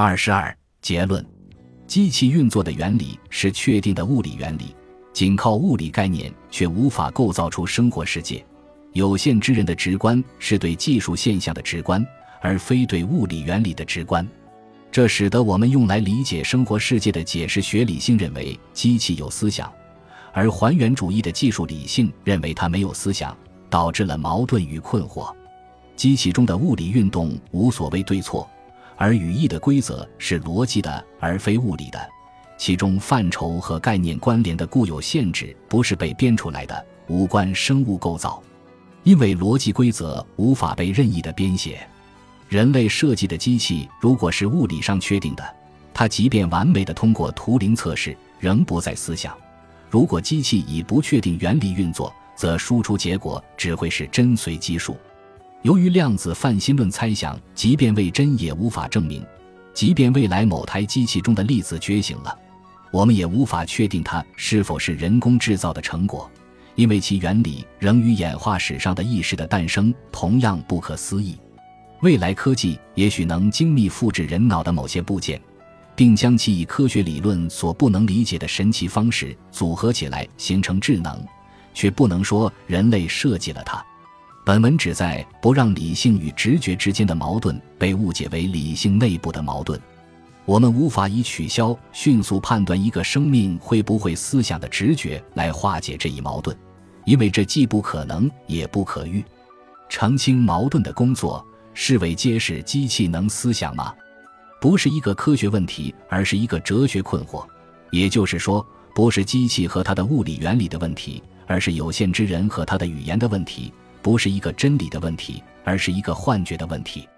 二十二结论：机器运作的原理是确定的物理原理，仅靠物理概念却无法构造出生活世界。有限之人的直观是对技术现象的直观，而非对物理原理的直观。这使得我们用来理解生活世界的解释学理性认为机器有思想，而还原主义的技术理性认为它没有思想，导致了矛盾与困惑。机器中的物理运动无所谓对错，而语义的规则是逻辑的而非物理的，其中范畴和概念关联的固有限制不是被编出来的，无关生物构造。因为逻辑规则无法被任意的编写，人类设计的机器如果是物理上确定的，它即便完美的通过图灵测试，仍不在思想；如果机器以不确定原理运作，则输出结果只会是真随机数。由于量子泛心论猜想，即便为真也无法证明，即便未来某台机器中的粒子觉醒了，我们也无法确定它是否是人工制造的成果。因为其原理仍与演化史上的意识的诞生同样不可思议，未来科技也许能精密复制人脑的某些部件，并将其以科学理论所不能理解的神奇方式组合起来形成智能，却不能说人类设计了它。本文旨在不让理性与直觉之间的矛盾被误解为理性内部的矛盾。我们无法以取消迅速判断一个生命会不会思想的直觉来化解这一矛盾。因为这既不可能也不可遇，澄清矛盾的工作是为揭示机器能思想吗？不是一个科学问题，而是一个哲学困惑。也就是说，不是机器和它的物理原理的问题，而是有限之人和他的语言的问题；不是一个真理的问题，而是一个幻觉的问题。